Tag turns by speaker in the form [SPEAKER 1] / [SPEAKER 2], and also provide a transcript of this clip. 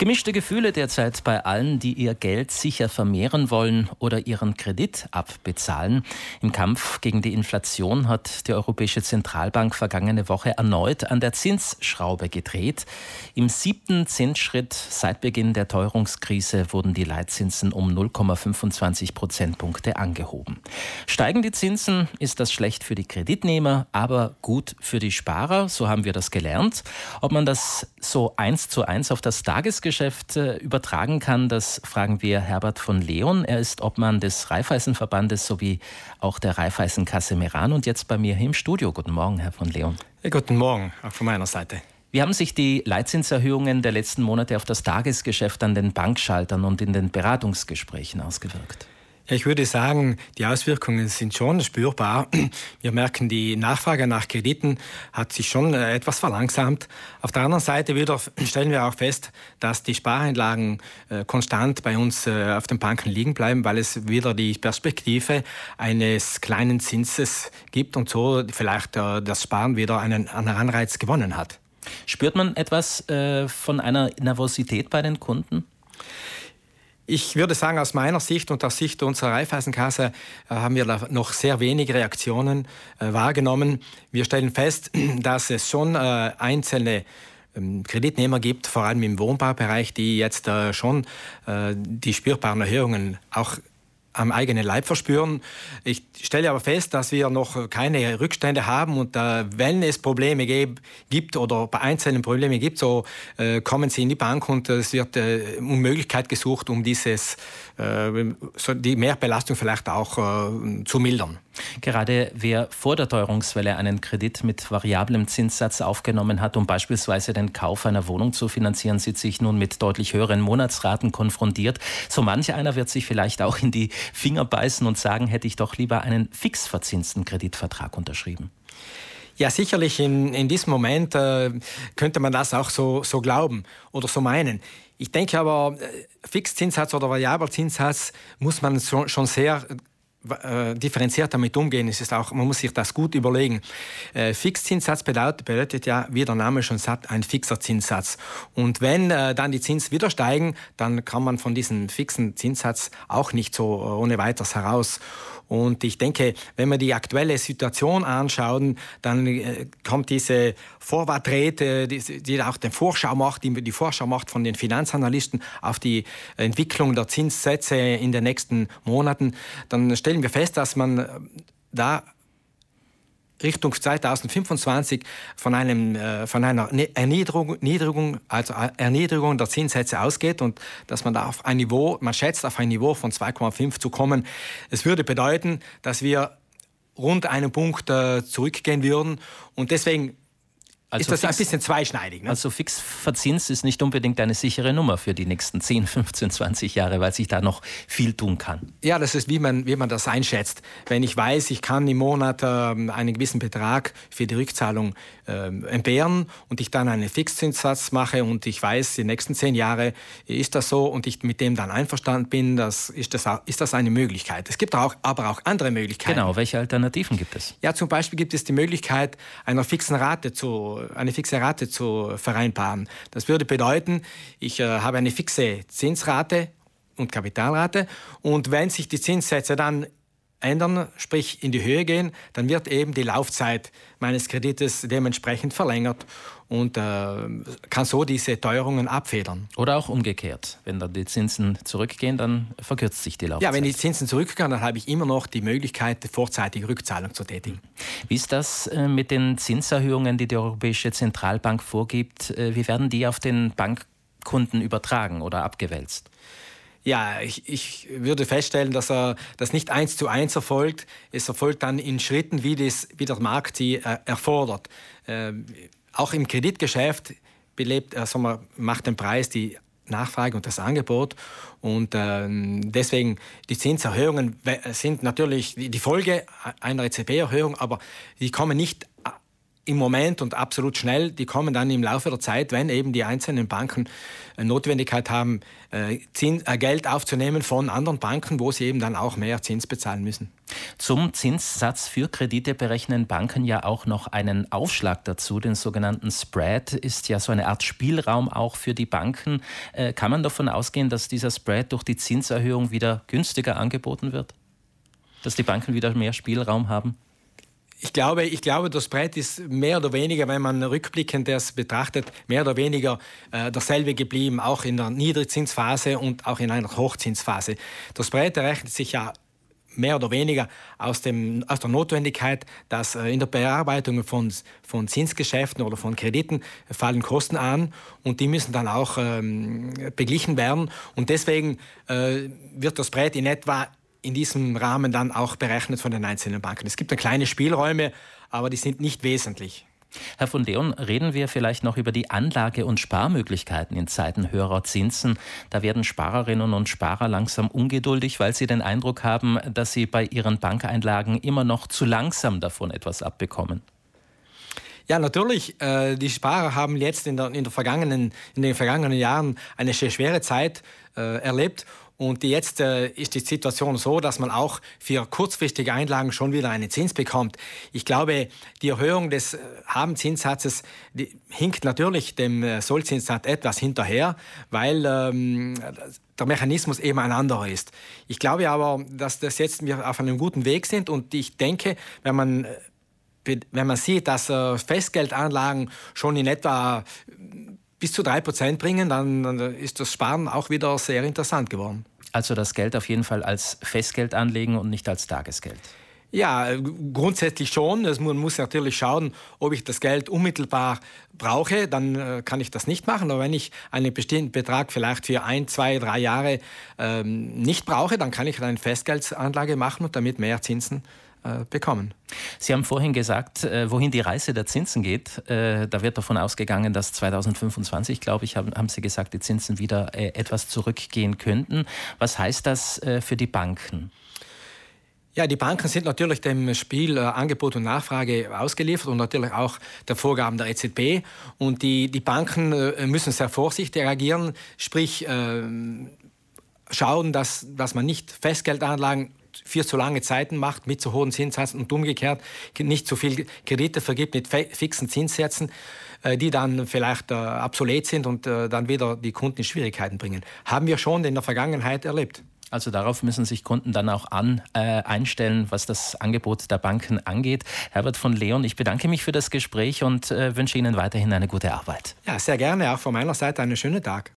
[SPEAKER 1] Gemischte Gefühle derzeit bei allen, die ihr Geld sicher vermehren wollen oder ihren Kredit abbezahlen. Im Kampf gegen die Inflation hat die Europäische Zentralbank vergangene Woche erneut an der Zinsschraube gedreht. Im siebten Zinsschritt seit Beginn der Teuerungskrise wurden die Leitzinsen um 0,25 Prozentpunkte angehoben. Steigen die Zinsen, ist das schlecht für die Kreditnehmer, aber gut für die Sparer. So haben wir das gelernt. Ob man das so eins zu eins auf das Tagesgeschäft Geschäft äh, übertragen kann, das fragen wir Herbert von Leon. Er ist Obmann des Raiffeisenverbandes sowie auch der Raiffeisenkasse Meran und jetzt bei mir hier im Studio. Guten Morgen, Herr von Leon.
[SPEAKER 2] Ja, guten Morgen, auch von meiner Seite.
[SPEAKER 1] Wie haben sich die Leitzinserhöhungen der letzten Monate auf das Tagesgeschäft an den Bankschaltern und in den Beratungsgesprächen ausgewirkt?
[SPEAKER 2] Ich würde sagen, die Auswirkungen sind schon spürbar. Wir merken, die Nachfrage nach Krediten hat sich schon äh, etwas verlangsamt. Auf der anderen Seite stellen wir auch fest, dass die Spareinlagen äh, konstant bei uns äh, auf den Banken liegen bleiben, weil es wieder die Perspektive eines kleinen Zinses gibt und so vielleicht das Sparen wieder einen Anreiz gewonnen hat.
[SPEAKER 1] Spürt man etwas von einer Nervosität bei den Kunden?
[SPEAKER 2] Ich würde sagen, aus meiner Sicht und aus Sicht unserer Raiffeisenkasse äh, haben wir da noch sehr wenige Reaktionen äh, wahrgenommen. Wir stellen fest, dass es schon äh, einzelne ähm, Kreditnehmer gibt, vor allem im Wohnbaubereich, die jetzt schon die spürbaren Erhöhungen auch am eigenen Leib verspüren. Ich stelle aber fest, dass wir noch keine Rückstände haben und äh, wenn es Probleme gibt oder bei einzelnen Probleme gibt, so äh, kommen sie in die Bank und es wird äh, Möglichkeit gesucht, um dieses, äh, so die Mehrbelastung vielleicht auch äh, zu mildern.
[SPEAKER 1] Gerade wer vor der Teuerungswelle einen Kredit mit variablem Zinssatz aufgenommen hat, um beispielsweise den Kauf einer Wohnung zu finanzieren, sieht sich nun mit deutlich höheren Monatsraten konfrontiert. So manch einer wird sich vielleicht auch in die Finger beißen und sagen, hätte ich doch lieber einen fix verzinsten Kreditvertrag unterschrieben.
[SPEAKER 2] Ja, sicherlich in, in diesem Moment äh, könnte man das auch so, so glauben oder so meinen. Ich denke aber, äh, Fixzinssatz oder Variabelzinssatz muss man schon sehr äh, differenziert damit umgehen. Es ist auch, man muss sich das gut überlegen. Äh, Fixzinssatz bedeutet, bedeutet ja, wie der Name schon sagt, ein fixer Zinssatz. Und wenn äh, dann die Zins wieder steigen, dann kann man von diesem fixen Zinssatz auch nicht so äh, ohne weiteres heraus. Und ich denke, wenn wir die aktuelle Situation anschauen, dann äh, kommt diese Vorwartrate, die, die auch den Vorschau macht, die, die Vorschau macht von den Finanzanalysten auf die Entwicklung der Zinssätze in den nächsten Monaten, dann stellen wir fest, dass man äh, da Richtung 2025 von, einem, äh, von einer ne-, Erniedrigung, Niedrigung, also Erniedrigung der Zinssätze ausgeht und dass man da auf ein Niveau, man schätzt auf ein Niveau von 2,5 zu kommen. Es würde bedeuten, dass wir rund einen Punkt äh, zurückgehen würden und deswegen also ist das fix, ein bisschen zweischneidig.
[SPEAKER 1] Ne? Also fix Verzins ist nicht unbedingt eine sichere Nummer für die nächsten 10, 15, 20 Jahre, weil sich da noch viel tun kann.
[SPEAKER 2] Ja, das ist, wie man, wie man das einschätzt. Wenn ich weiß, ich kann im Monat äh, einen gewissen Betrag für die Rückzahlung äh, entbehren und ich dann einen Fixzinssatz mache und ich weiß, die nächsten 10 Jahre ist das so und ich mit dem dann einverstanden bin, das ist, das, ist das eine Möglichkeit. Es gibt auch, aber auch andere Möglichkeiten.
[SPEAKER 1] Genau, welche Alternativen gibt es?
[SPEAKER 2] Ja, zum Beispiel gibt es die Möglichkeit, einer fixen Rate zu eine fixe Rate zu vereinbaren. Das würde bedeuten, ich äh, habe eine fixe Zinsrate und Kapitalrate und wenn sich die Zinssätze dann ändern, sprich in die Höhe gehen, dann wird eben die Laufzeit meines Kredites dementsprechend verlängert und äh, kann so diese Teuerungen abfedern.
[SPEAKER 1] Oder auch umgekehrt. Wenn dann die Zinsen zurückgehen, dann verkürzt sich die Laufzeit.
[SPEAKER 2] Ja, wenn die Zinsen zurückgehen, dann habe ich immer noch die Möglichkeit, vorzeitige Rückzahlung zu tätigen.
[SPEAKER 1] Wie ist das äh, mit den Zinserhöhungen, die die Europäische Zentralbank vorgibt? Äh, wie werden die auf den Bankkunden übertragen oder abgewälzt?
[SPEAKER 2] Ja, ich, ich würde feststellen, dass er das nicht eins zu eins erfolgt. Es erfolgt dann in Schritten, wie, das, wie der Markt sie äh, erfordert. Äh, auch im Kreditgeschäft belebt, also man macht den Preis die Nachfrage und das Angebot. Und äh, deswegen die Zinserhöhungen sind natürlich die Folge einer EZB-Erhöhung, aber die kommen nicht im Moment und absolut schnell, die kommen dann im Laufe der Zeit, wenn eben die einzelnen Banken Notwendigkeit haben, Geld aufzunehmen von anderen Banken, wo sie eben dann auch mehr Zins bezahlen müssen.
[SPEAKER 1] Zum Zinssatz für Kredite berechnen Banken ja auch noch einen Aufschlag dazu, den sogenannten Spread, ist ja so eine Art Spielraum auch für die Banken. Kann man davon ausgehen, dass dieser Spread durch die Zinserhöhung wieder günstiger angeboten wird? Dass die Banken wieder mehr Spielraum haben?
[SPEAKER 2] Ich glaube, ich glaube, das Brett ist mehr oder weniger, wenn man rückblickend das betrachtet, mehr oder weniger äh, dasselbe geblieben, auch in der Niedrigzinsphase und auch in einer Hochzinsphase. Das Brett errechnet sich ja mehr oder weniger aus, dem, aus der Notwendigkeit, dass äh, in der Bearbeitung von, von Zinsgeschäften oder von Krediten fallen Kosten an und die müssen dann auch ähm, beglichen werden. Und deswegen äh, wird das Brett in etwa in diesem Rahmen dann auch berechnet von den einzelnen Banken. Es gibt dann kleine Spielräume, aber die sind nicht wesentlich.
[SPEAKER 1] Herr von Leon, reden wir vielleicht noch über die Anlage- und Sparmöglichkeiten in Zeiten höherer Zinsen. Da werden Sparerinnen und Sparer langsam ungeduldig, weil sie den Eindruck haben, dass sie bei ihren Bankeinlagen immer noch zu langsam davon etwas abbekommen.
[SPEAKER 2] Ja, natürlich. Äh, die Sparer haben jetzt in, der, in, der vergangenen, in den vergangenen Jahren eine sehr schwere Zeit äh, erlebt. Und jetzt äh, ist die Situation so, dass man auch für kurzfristige Einlagen schon wieder einen Zins bekommt. Ich glaube, die Erhöhung des äh, Habenzinssatzes hinkt natürlich dem äh, Sollzinssatz etwas hinterher, weil ähm, der Mechanismus eben ein anderer ist. Ich glaube aber, dass das jetzt wir auf einem guten Weg sind und ich denke, wenn man äh, wenn man sieht, dass äh, Festgeldanlagen schon in etwa bis zu drei Prozent bringen, dann ist das Sparen auch wieder sehr interessant geworden.
[SPEAKER 1] Also das Geld auf jeden Fall als Festgeld anlegen und nicht als Tagesgeld.
[SPEAKER 2] Ja, grundsätzlich schon. Man muss natürlich schauen, ob ich das Geld unmittelbar brauche, dann äh, kann ich das nicht machen. Aber wenn ich einen bestimmten Betrag vielleicht für ein, zwei, drei Jahre ähm, nicht brauche, dann kann ich eine Festgeldanlage machen und damit mehr Zinsen bekommen.
[SPEAKER 1] Sie haben vorhin gesagt, äh, wohin die Reise der Zinsen geht. Äh, da wird davon ausgegangen, dass 2025, glaube ich, haben, haben Sie gesagt, die Zinsen wieder etwas zurückgehen könnten. Was heißt das für die Banken?
[SPEAKER 2] Ja, die Banken sind natürlich dem Spiel äh, Angebot und Nachfrage ausgeliefert und natürlich auch der Vorgaben der EZB. Und die, die Banken äh, müssen sehr vorsichtig reagieren, sprich äh, schauen, dass, dass man nicht Festgeldanlagen für zu lange Zeiten macht mit zu hohen Zinssätzen und umgekehrt nicht zu viel Kredite vergibt mit fixen Zinssätzen, äh, die dann vielleicht äh, obsolet sind und äh, dann wieder die Kunden in Schwierigkeiten bringen. Haben wir schon in der Vergangenheit erlebt.
[SPEAKER 1] Also darauf müssen sich Kunden dann auch an, äh, einstellen, was das Angebot der Banken angeht. Herbert von Leon, ich bedanke mich für das Gespräch und äh, wünsche Ihnen weiterhin eine gute Arbeit.
[SPEAKER 2] Ja, sehr gerne. Auch von meiner Seite einen schönen Tag.